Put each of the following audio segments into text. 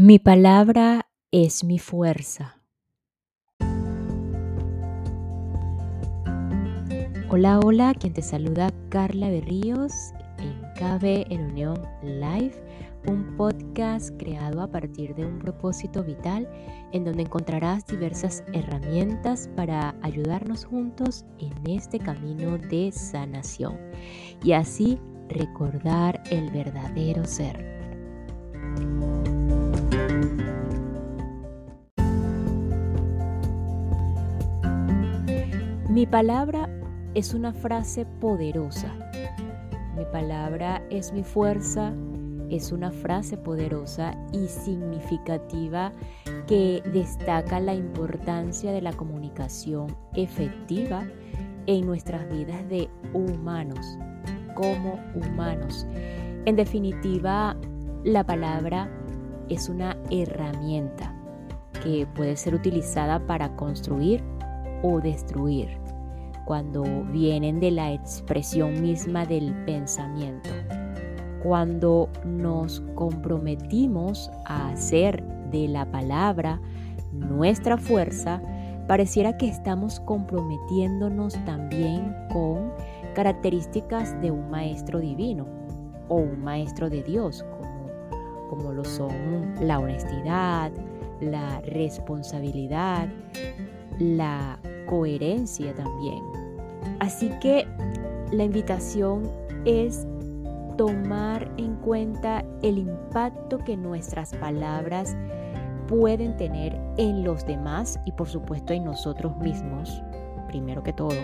Mi palabra es mi fuerza. Hola, hola, quien te saluda Carla Berríos en KB en Unión Live, un podcast creado a partir de un propósito vital en donde encontrarás diversas herramientas para ayudarnos juntos en este camino de sanación y así recordar el verdadero ser. Mi palabra es una frase poderosa. Mi palabra es mi fuerza, es una frase poderosa y significativa que destaca la importancia de la comunicación efectiva en nuestras vidas de humanos, como humanos. En definitiva, la palabra es una herramienta que puede ser utilizada para construir o destruir cuando vienen de la expresión misma del pensamiento. Cuando nos comprometimos a hacer de la palabra nuestra fuerza, pareciera que estamos comprometiéndonos también con características de un maestro divino o un maestro de Dios, como, como lo son la honestidad, la responsabilidad, la coherencia también. Así que la invitación es tomar en cuenta el impacto que nuestras palabras pueden tener en los demás y por supuesto en nosotros mismos, primero que todo,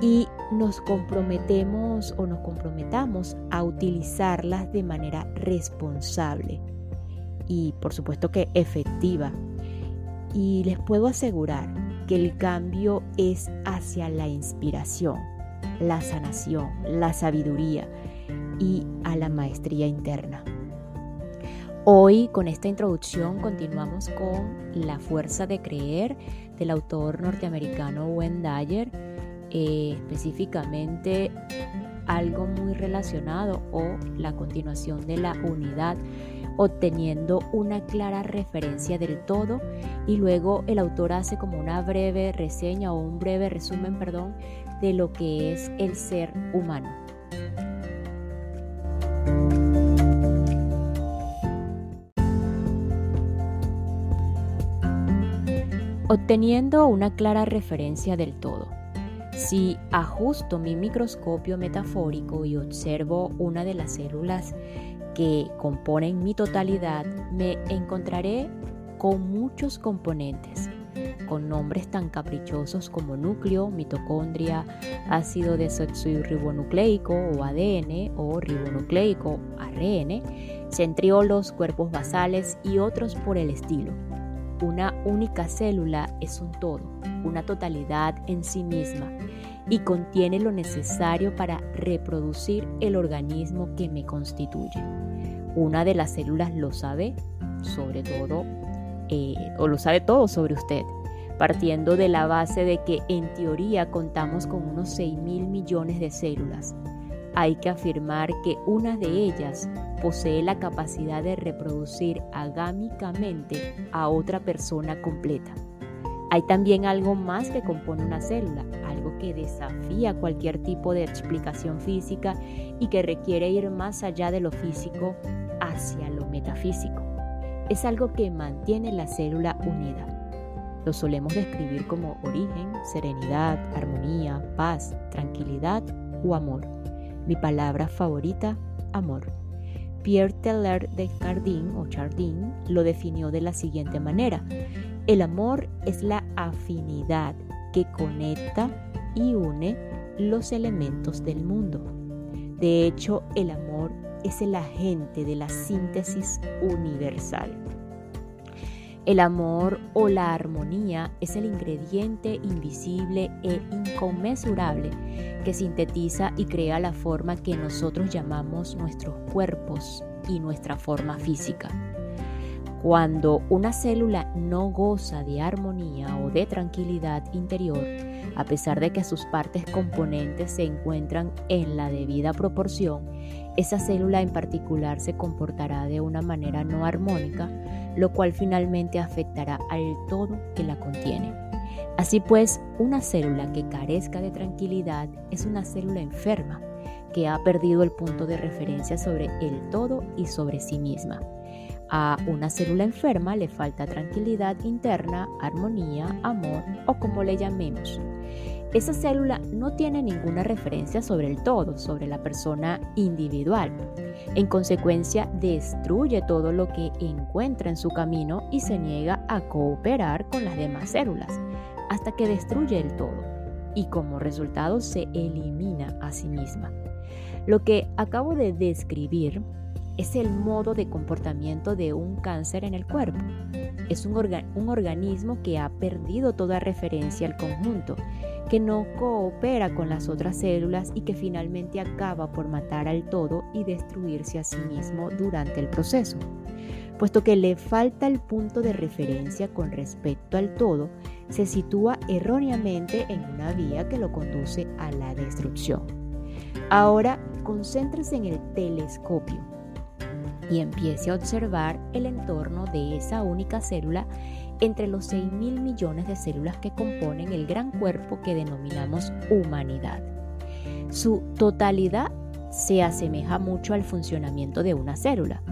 y nos comprometemos o nos comprometamos a utilizarlas de manera responsable y por supuesto que efectiva. Y les puedo asegurar que el cambio es hacia la inspiración, la sanación, la sabiduría y a la maestría interna. Hoy con esta introducción continuamos con La fuerza de creer del autor norteamericano Wayne Dyer, eh, específicamente algo muy relacionado o la continuación de la unidad obteniendo una clara referencia del todo y luego el autor hace como una breve reseña o un breve resumen, perdón, de lo que es el ser humano. Obteniendo una clara referencia del todo. Si ajusto mi microscopio metafórico y observo una de las células que componen mi totalidad, me encontraré con muchos componentes, con nombres tan caprichosos como núcleo, mitocondria, ácido desoxirribonucleico o ADN o ribonucleico, ARN, centriolos, cuerpos basales y otros por el estilo. Una única célula es un todo, una totalidad en sí misma y contiene lo necesario para reproducir el organismo que me constituye. Una de las células lo sabe sobre todo, eh, o lo sabe todo sobre usted, partiendo de la base de que en teoría contamos con unos 6 mil millones de células. Hay que afirmar que una de ellas posee la capacidad de reproducir agámicamente a otra persona completa. Hay también algo más que compone una célula, algo que desafía cualquier tipo de explicación física y que requiere ir más allá de lo físico hacia lo metafísico. Es algo que mantiene la célula unida. Lo solemos describir como origen, serenidad, armonía, paz, tranquilidad o amor. Mi palabra favorita, amor. Pierre Teilhard de Chardin o Chardin lo definió de la siguiente manera. El amor es la afinidad que conecta y une los elementos del mundo. De hecho, el amor es el agente de la síntesis universal. El amor o la armonía es el ingrediente invisible e inconmensurable que sintetiza y crea la forma que nosotros llamamos nuestros cuerpos y nuestra forma física. Cuando una célula no goza de armonía o de tranquilidad interior, a pesar de que sus partes componentes se encuentran en la debida proporción, esa célula en particular se comportará de una manera no armónica, lo cual finalmente afectará al todo que la contiene. Así pues, una célula que carezca de tranquilidad es una célula enferma que ha perdido el punto de referencia sobre el todo y sobre sí misma. A una célula enferma le falta tranquilidad interna, armonía, amor o como le llamemos. Esa célula no tiene ninguna referencia sobre el todo, sobre la persona individual. En consecuencia, destruye todo lo que encuentra en su camino y se niega a cooperar con las demás células, hasta que destruye el todo y como resultado se elimina a sí misma. Lo que acabo de describir es el modo de comportamiento de un cáncer en el cuerpo. Es un, organismo que ha perdido toda referencia al conjunto, que no coopera con las otras células y que finalmente acaba por matar al todo y destruirse a sí mismo durante el proceso. Puesto que le falta el punto de referencia con respecto al todo, se sitúa erróneamente en una vía que lo conduce a la destrucción. Ahora concéntrese en el telescopio y empiece a observar el entorno de esa única célula entre los 6 mil millones de células que componen el gran cuerpo que denominamos humanidad. Su totalidad se asemeja mucho al funcionamiento de una célula.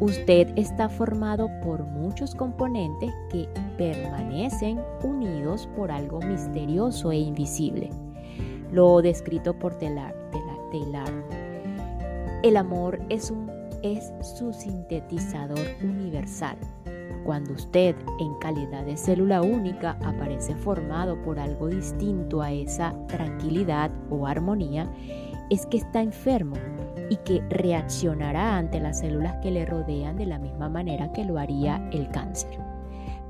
Usted está formado por muchos componentes que permanecen unidos por algo misterioso e invisible. Lo descrito por Taylor. El amor es un es su sintetizador universal. Cuando usted, en calidad de célula única, aparece formado por algo distinto a esa tranquilidad o armonía, es que está enfermo y que reaccionará ante las células que le rodean de la misma manera que lo haría el cáncer.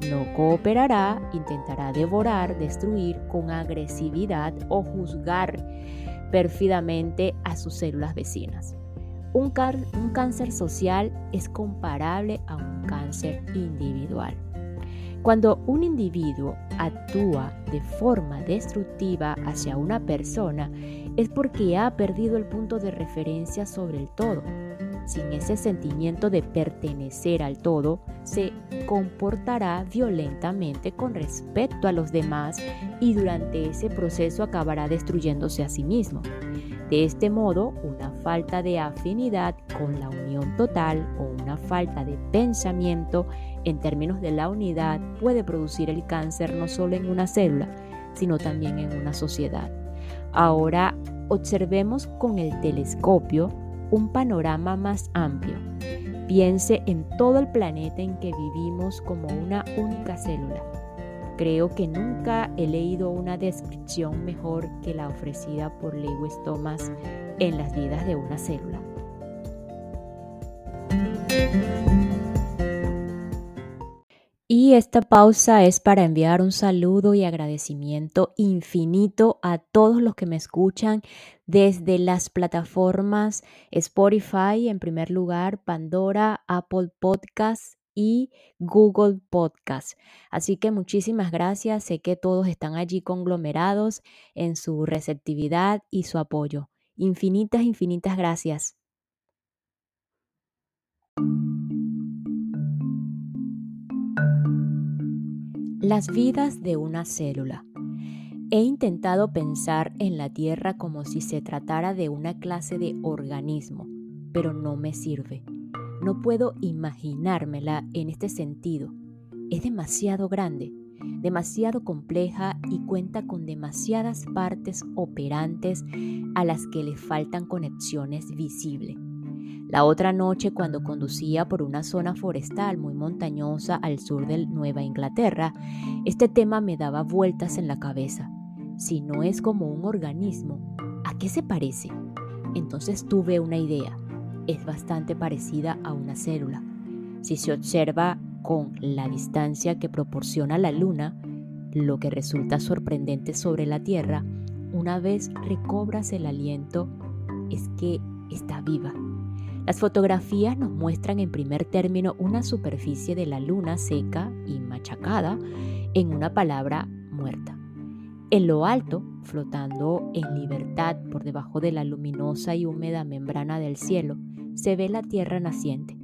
No cooperará, intentará devorar, destruir con agresividad o juzgar pérfidamente a sus células vecinas. Un, cáncer social es comparable a un cáncer individual. Cuando un individuo actúa de forma destructiva hacia una persona es porque ha perdido el punto de referencia sobre el todo. Sin ese sentimiento de pertenecer al todo, se comportará violentamente con respecto a los demás y durante ese proceso acabará destruyéndose a sí mismo. De este modo, una falta de afinidad con la unión total o una falta de pensamiento en términos de la unidad puede producir el cáncer no solo en una célula, sino también en una sociedad. Ahora observemos con el telescopio un panorama más amplio. Piense en todo el planeta en que vivimos como una única célula Creo que nunca he leído una descripción mejor que la ofrecida por Lewis Thomas en las vidas de una célula. Y esta pausa es para enviar un saludo y agradecimiento infinito a todos los que me escuchan desde las plataformas Spotify en primer lugar, Pandora, Apple Podcasts, y Google Podcast. Así que muchísimas gracias. Sé que todos están allí conglomerados en su receptividad y su apoyo. Infinitas, infinitas gracias. Las vidas de una célula. He intentado pensar en la Tierra como si se tratara de una clase de organismo, pero no me sirve. No puedo imaginármela en este sentido. Es demasiado grande, demasiado compleja y cuenta con demasiadas partes operantes a las que le faltan conexiones visibles. La otra noche, cuando conducía por una zona forestal muy montañosa al sur de Nueva Inglaterra, este tema me daba vueltas en la cabeza. Si no es como un organismo, ¿a qué se parece? Entonces tuve una idea es bastante parecida a una célula. Si se observa con la distancia que proporciona la Luna, lo que resulta sorprendente sobre la Tierra, una vez recobras el aliento, es que está viva. Las fotografías nos muestran en primer término una superficie de la luna seca y machacada en una palabra muerta. En lo alto, flotando en libertad por debajo de la luminosa y húmeda membrana del cielo, se ve la Tierra naciente,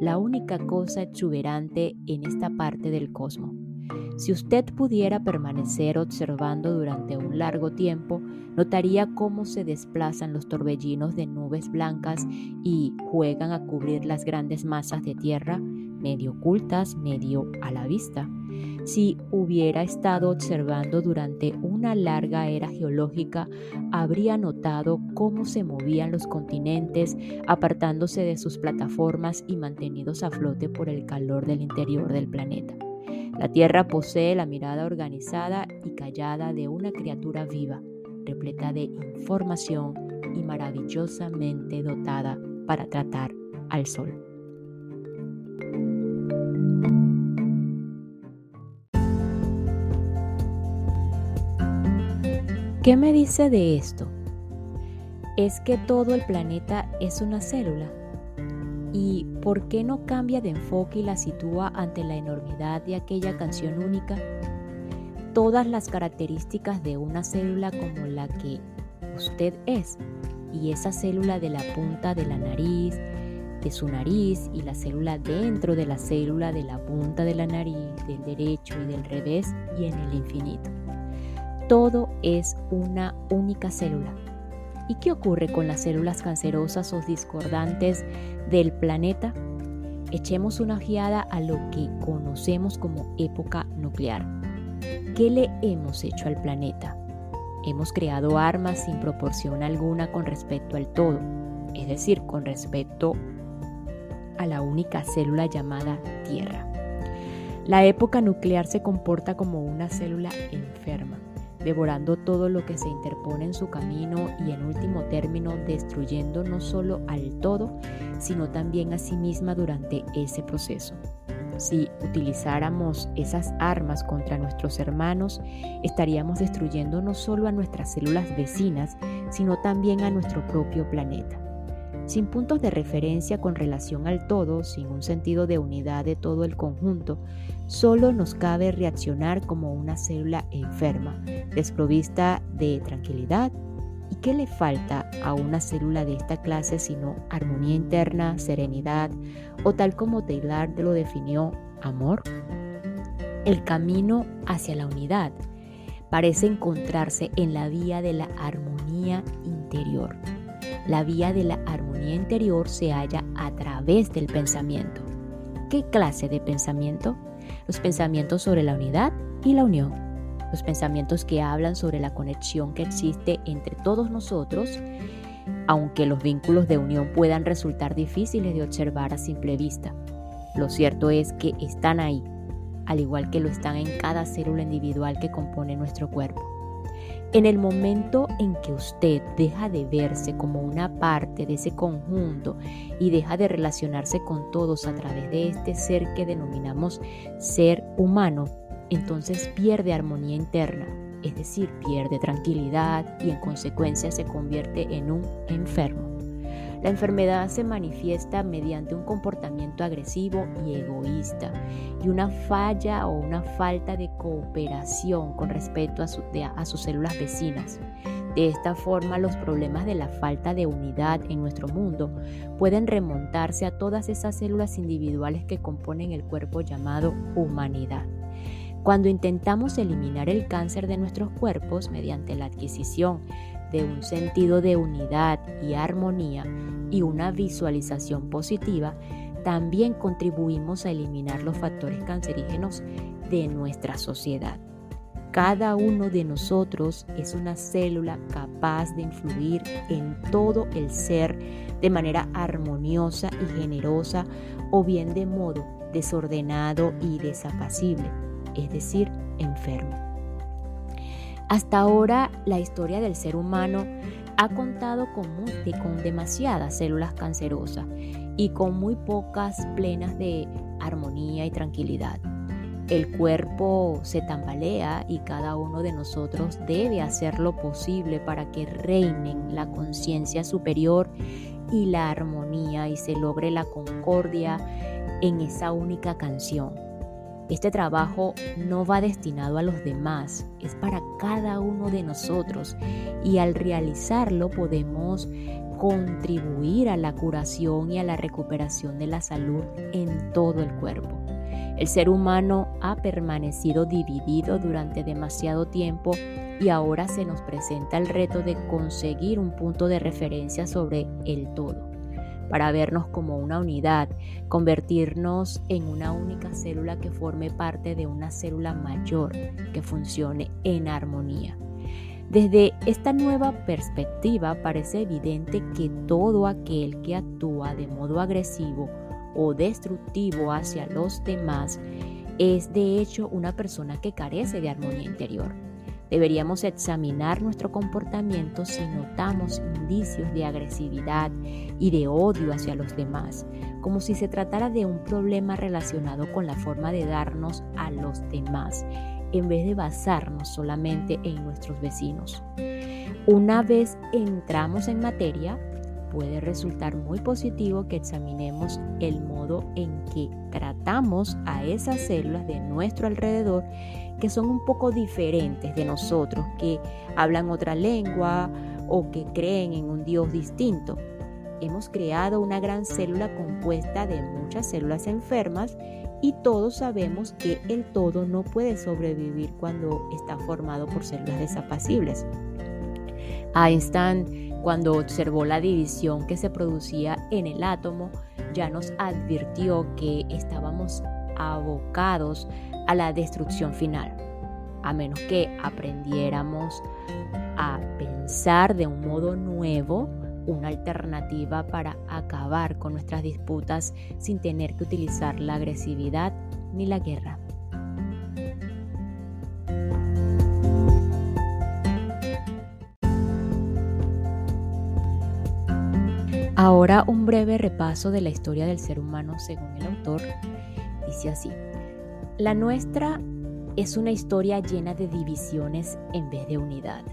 la única cosa exuberante en esta parte del cosmos. Si usted pudiera permanecer observando durante un largo tiempo, notaría cómo se desplazan los torbellinos de nubes blancas y juegan a cubrir las grandes masas de tierra, medio ocultas, medio a la vista. Si hubiera estado observando durante una larga era geológica, habría notado cómo se movían los continentes, apartándose de sus plataformas y mantenidos a flote por el calor del interior del planeta. La Tierra posee la mirada organizada y callada de una criatura viva, repleta de información y maravillosamente dotada para tratar al Sol. ¿Qué me dice de esto? Es que todo el planeta es una célula ¿Y por qué no cambia de enfoque y la sitúa ante la enormidad de aquella canción única? Todas las características de una célula como la que usted es y esa célula de la punta de la nariz, de su nariz y la célula dentro de la célula de la punta de la nariz, del derecho y del revés y en el infinito. Todo es una única célula ¿Y qué ocurre con las células cancerosas o discordantes del planeta? Echemos una ojeada a lo que conocemos como época nuclear. ¿Qué le hemos hecho al planeta? Hemos creado armas sin proporción alguna con respecto al todo, es decir, con respecto a la única célula llamada Tierra. La época nuclear se comporta como una célula enferma devorando todo lo que se interpone en su camino y en último término destruyendo no solo al todo, sino también a sí misma durante ese proceso. Si utilizáramos esas armas contra nuestros hermanos, estaríamos destruyendo no solo a nuestras células vecinas, sino también a nuestro propio planeta. Sin puntos de referencia con relación al todo, sin un sentido de unidad de todo el conjunto, solo nos cabe reaccionar como una célula enferma, desprovista de tranquilidad. ¿Y qué le falta a una célula de esta clase sino armonía interna, serenidad o tal como Taylor lo definió, amor? El camino hacia la unidad parece encontrarse en la vía de la armonía interior. La vía de la armonía interior se halla a través del pensamiento. ¿Qué clase de pensamiento? Los pensamientos sobre la unidad y la unión. Los pensamientos que hablan sobre la conexión que existe entre todos nosotros, aunque los vínculos de unión puedan resultar difíciles de observar a simple vista. Lo cierto es que están ahí, al igual que lo están en cada célula individual que compone nuestro cuerpo. En el momento en que usted deja de verse como una parte de ese conjunto y deja de relacionarse con todos a través de este ser que denominamos ser humano, entonces pierde armonía interna, es decir, pierde tranquilidad y en consecuencia se convierte en un enfermo. La enfermedad se manifiesta mediante un comportamiento agresivo y egoísta y una falla o una falta de cooperación con respecto a, sus células vecinas. De esta forma, los problemas de la falta de unidad en nuestro mundo pueden remontarse a todas esas células individuales que componen el cuerpo llamado humanidad. Cuando intentamos eliminar el cáncer de nuestros cuerpos mediante la adquisición de un sentido de unidad y armonía y una visualización positiva, también contribuimos a eliminar los factores cancerígenos de nuestra sociedad. Cada uno de nosotros es una célula capaz de influir en todo el ser de manera armoniosa y generosa o bien de modo desordenado y desapacible, es decir, enfermo. Hasta ahora la historia del ser humano ha contado con, con demasiadas células cancerosas y con muy pocas plenas de armonía y tranquilidad. El cuerpo se tambalea y cada uno de nosotros debe hacer lo posible para que reinen la conciencia superior y la armonía y se logre la concordia en esa única canción. Este trabajo no va destinado a los demás, es para cada uno de nosotros y al realizarlo podemos contribuir a la curación y a la recuperación de la salud en todo el cuerpo. El ser humano ha permanecido dividido durante demasiado tiempo y ahora se nos presenta el reto de conseguir un punto de referencia sobre el todo, para vernos como una unidad, convertirnos en una única célula que forme parte de una célula mayor que funcione en armonía. Desde esta nueva perspectiva parece evidente que todo aquel que actúa de modo agresivo o destructivo hacia los demás es de hecho una persona que carece de armonía interior. Deberíamos examinar nuestro comportamiento si notamos indicios de agresividad y de odio hacia los demás, como si se tratara de un problema relacionado con la forma de darnos a los demás en vez de basarnos solamente en nuestros vecinos. Una vez entramos en materia, puede resultar muy positivo que examinemos el modo en que tratamos a esas células de nuestro alrededor que son un poco diferentes de nosotros, que hablan otra lengua o que creen en un Dios distinto. Hemos creado una gran célula compuesta de muchas células enfermas y todos sabemos que el todo no puede sobrevivir cuando está formado por células desapacibles. Einstein, cuando observó la división que se producía en el átomo, ya nos advirtió que estábamos abocados a la destrucción final, a menos que aprendiéramos a pensar de un modo nuevo una alternativa para acabar con nuestras disputas sin tener que utilizar la agresividad ni la guerra. Ahora un breve repaso de la historia del ser humano según el autor. Dice así, la nuestra es una historia llena de divisiones en vez de unidad.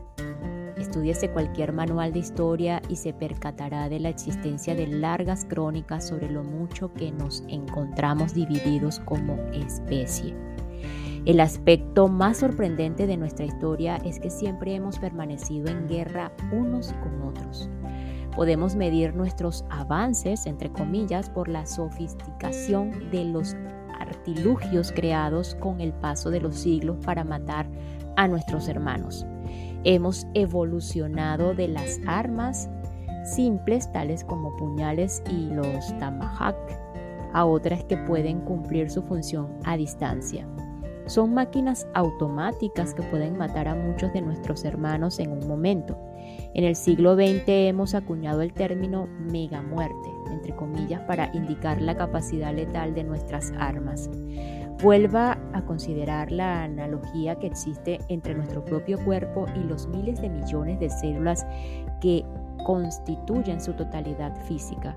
Estudiese cualquier manual de historia y se percatará de la existencia de largas crónicas sobre lo mucho que nos encontramos divididos como especie. El aspecto más sorprendente de nuestra historia es que siempre hemos permanecido en guerra unos con otros. Podemos medir nuestros avances, entre comillas, por la sofisticación de los artilugios creados con el paso de los siglos para matar a nuestros hermanos. Hemos evolucionado de las armas simples, tales como puñales y los tamahawk, a otras que pueden cumplir su función a distancia. Son máquinas automáticas que pueden matar a muchos de nuestros hermanos en un momento. En el siglo XX hemos acuñado el término mega muerte, entre comillas, para indicar la capacidad letal de nuestras armas. Vuelva a considerar la analogía que existe entre nuestro propio cuerpo y los miles de millones de células que constituyen su totalidad física.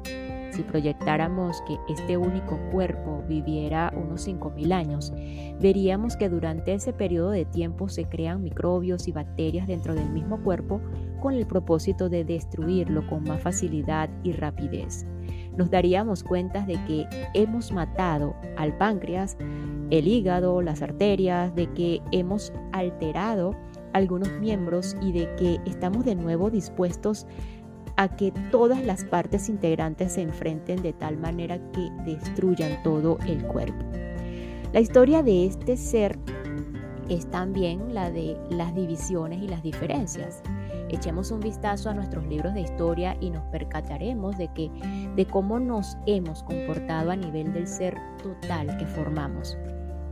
Si proyectáramos que este único cuerpo viviera unos 5.000 años, veríamos que durante ese periodo de tiempo se crean microbios y bacterias dentro del mismo cuerpo con el propósito de destruirlo con más facilidad y rapidez. Nos daríamos cuenta de que hemos matado al páncreas, el hígado, las arterias, de que hemos alterado algunos miembros y de que estamos de nuevo dispuestos a que todas las partes integrantes se enfrenten de tal manera que destruyan todo el cuerpo. La historia de este ser es también la de las divisiones y las diferencias. Echemos un vistazo a nuestros libros de historia y nos percataremos de que de cómo nos hemos comportado a nivel del ser total que formamos.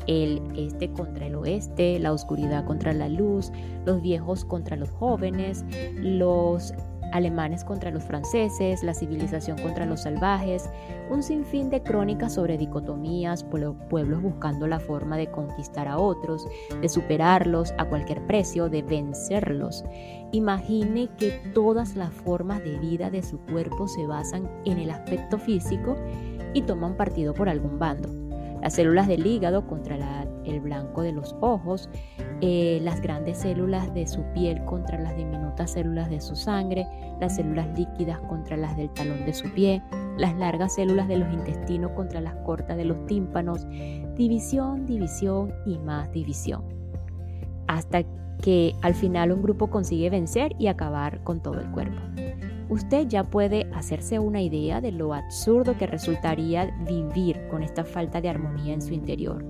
El este contra el oeste, la oscuridad contra la luz, los viejos contra los jóvenes, los alemanes contra los franceses, la civilización contra los salvajes, un sinfín de crónicas sobre dicotomías, pueblos buscando la forma de conquistar a otros, de superarlos a cualquier precio, de vencerlos. Imagine que todas las formas de vida de su cuerpo se basan en el aspecto físico y toman partido por algún bando. Las células del hígado contra el blanco de los ojos, eh, las grandes células de su piel contra las diminutas células de su sangre, las células líquidas contra las del talón de su pie, las largas células de los intestinos contra las cortas de los tímpanos, división, división y más división. Hasta que al final un grupo consigue vencer y acabar con todo el cuerpo. Usted ya puede hacerse una idea de lo absurdo que resultaría vivir con esta falta de armonía en su interior.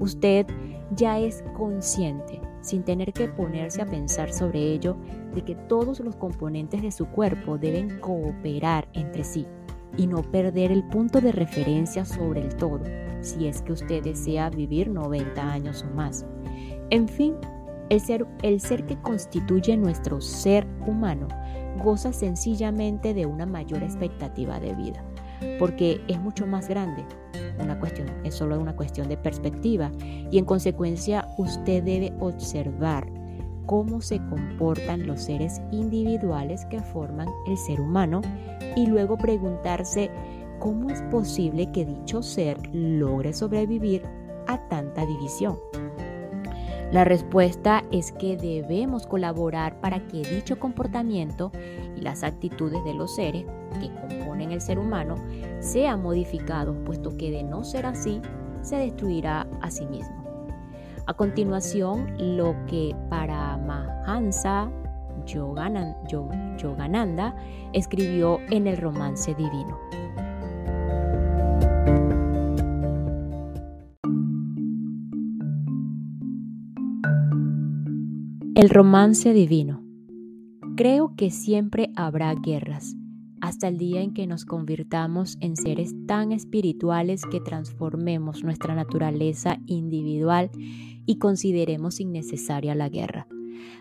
Usted ya es consciente, sin tener que ponerse a pensar sobre ello, de que todos los componentes de su cuerpo deben cooperar entre sí y no perder el punto de referencia sobre el todo, si es que usted desea vivir 90 años o más. En fin, el ser, el ser que constituye nuestro ser humano goza sencillamente de una mayor expectativa de vida, porque es mucho más grande. Una cuestión, es solo una cuestión de perspectiva y en consecuencia usted debe observar cómo se comportan los seres individuales que forman el ser humano y luego preguntarse cómo es posible que dicho ser logre sobrevivir a tanta división. La respuesta es que debemos colaborar para que dicho comportamiento y las actitudes de los seres que componen el ser humano sean modificados, puesto que de no ser así, se destruirá a sí mismo. A continuación, lo que para Mahansa Yogananda escribió en el romance divino. El romance divino. Creo que siempre habrá guerras, hasta el día en que nos convirtamos en seres tan espirituales que transformemos nuestra naturaleza individual y consideremos innecesaria la guerra.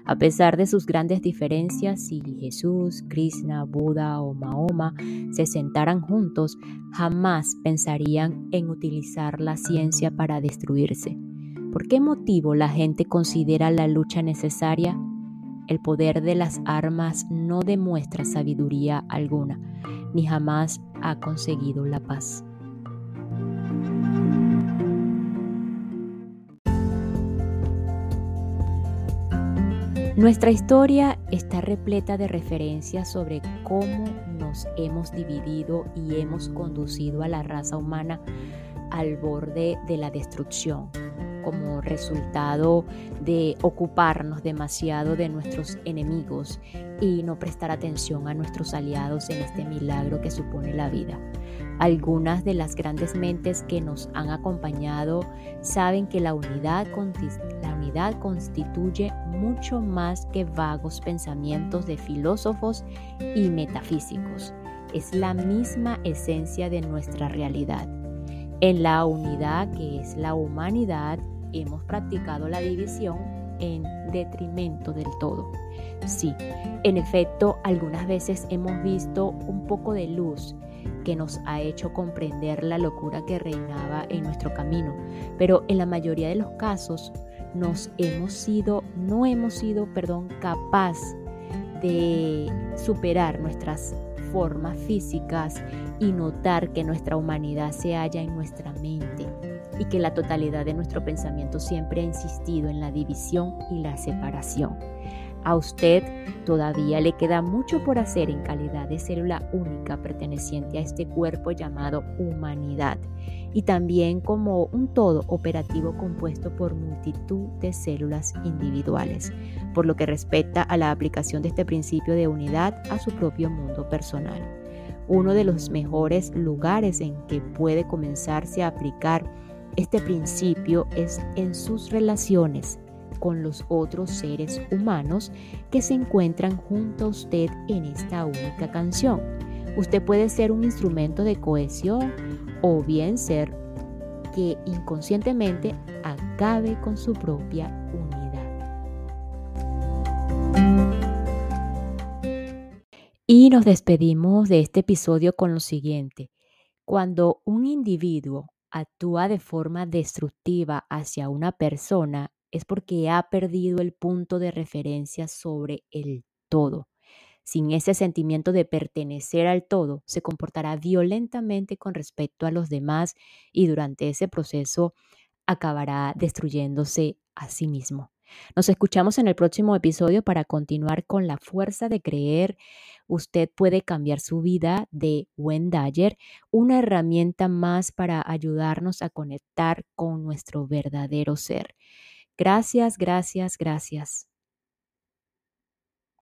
A pesar de sus grandes diferencias, si Jesús, Krishna, Buda o Mahoma se sentaran juntos, jamás pensarían en utilizar la ciencia para destruirse. ¿Por qué motivo la gente considera la lucha necesaria? El poder de las armas no demuestra sabiduría alguna, ni jamás ha conseguido la paz. Nuestra historia está repleta de referencias sobre cómo nos hemos dividido y hemos conducido a la raza humana al borde de la destrucción como resultado de ocuparnos demasiado de nuestros enemigos y no prestar atención a nuestros aliados en este milagro que supone la vida. Algunas de las grandes mentes que nos han acompañado saben que la unidad, la unidad constituye mucho más que vagos pensamientos de filósofos y metafísicos. Es la misma esencia de nuestra realidad. En la unidad que es la humanidad hemos practicado la división en detrimento del todo. Sí, en efecto, algunas veces hemos visto un poco de luz que nos ha hecho comprender la locura que reinaba en nuestro camino, pero en la mayoría de los casos nos hemos sido, no hemos sido, perdón, capaz de superar nuestras formas físicas y notar que nuestra humanidad se halla en nuestra mente y que la totalidad de nuestro pensamiento siempre ha insistido en la división y la separación. A usted todavía le queda mucho por hacer en calidad de célula única perteneciente a este cuerpo llamado humanidad y también como un todo operativo compuesto por multitud de células individuales, por lo que respecta a la aplicación de este principio de unidad a su propio mundo personal. Uno de los mejores lugares en que puede comenzarse a aplicar este principio es en sus relaciones con los otros seres humanos que se encuentran junto a usted en esta única canción. Usted puede ser un instrumento de cohesión o bien ser que inconscientemente acabe con su propia unidad. Y nos despedimos de este episodio con lo siguiente. Cuando un individuo actúa de forma destructiva hacia una persona es porque ha perdido el punto de referencia sobre el todo. Sin ese sentimiento de pertenecer al todo, se comportará violentamente con respecto a los demás y durante ese proceso acabará destruyéndose a sí mismo. Nos escuchamos en el próximo episodio para continuar con la fuerza de creer. Usted puede cambiar su vida de Wendayer, una herramienta más para ayudarnos a conectar con nuestro verdadero ser. Gracias, gracias, gracias.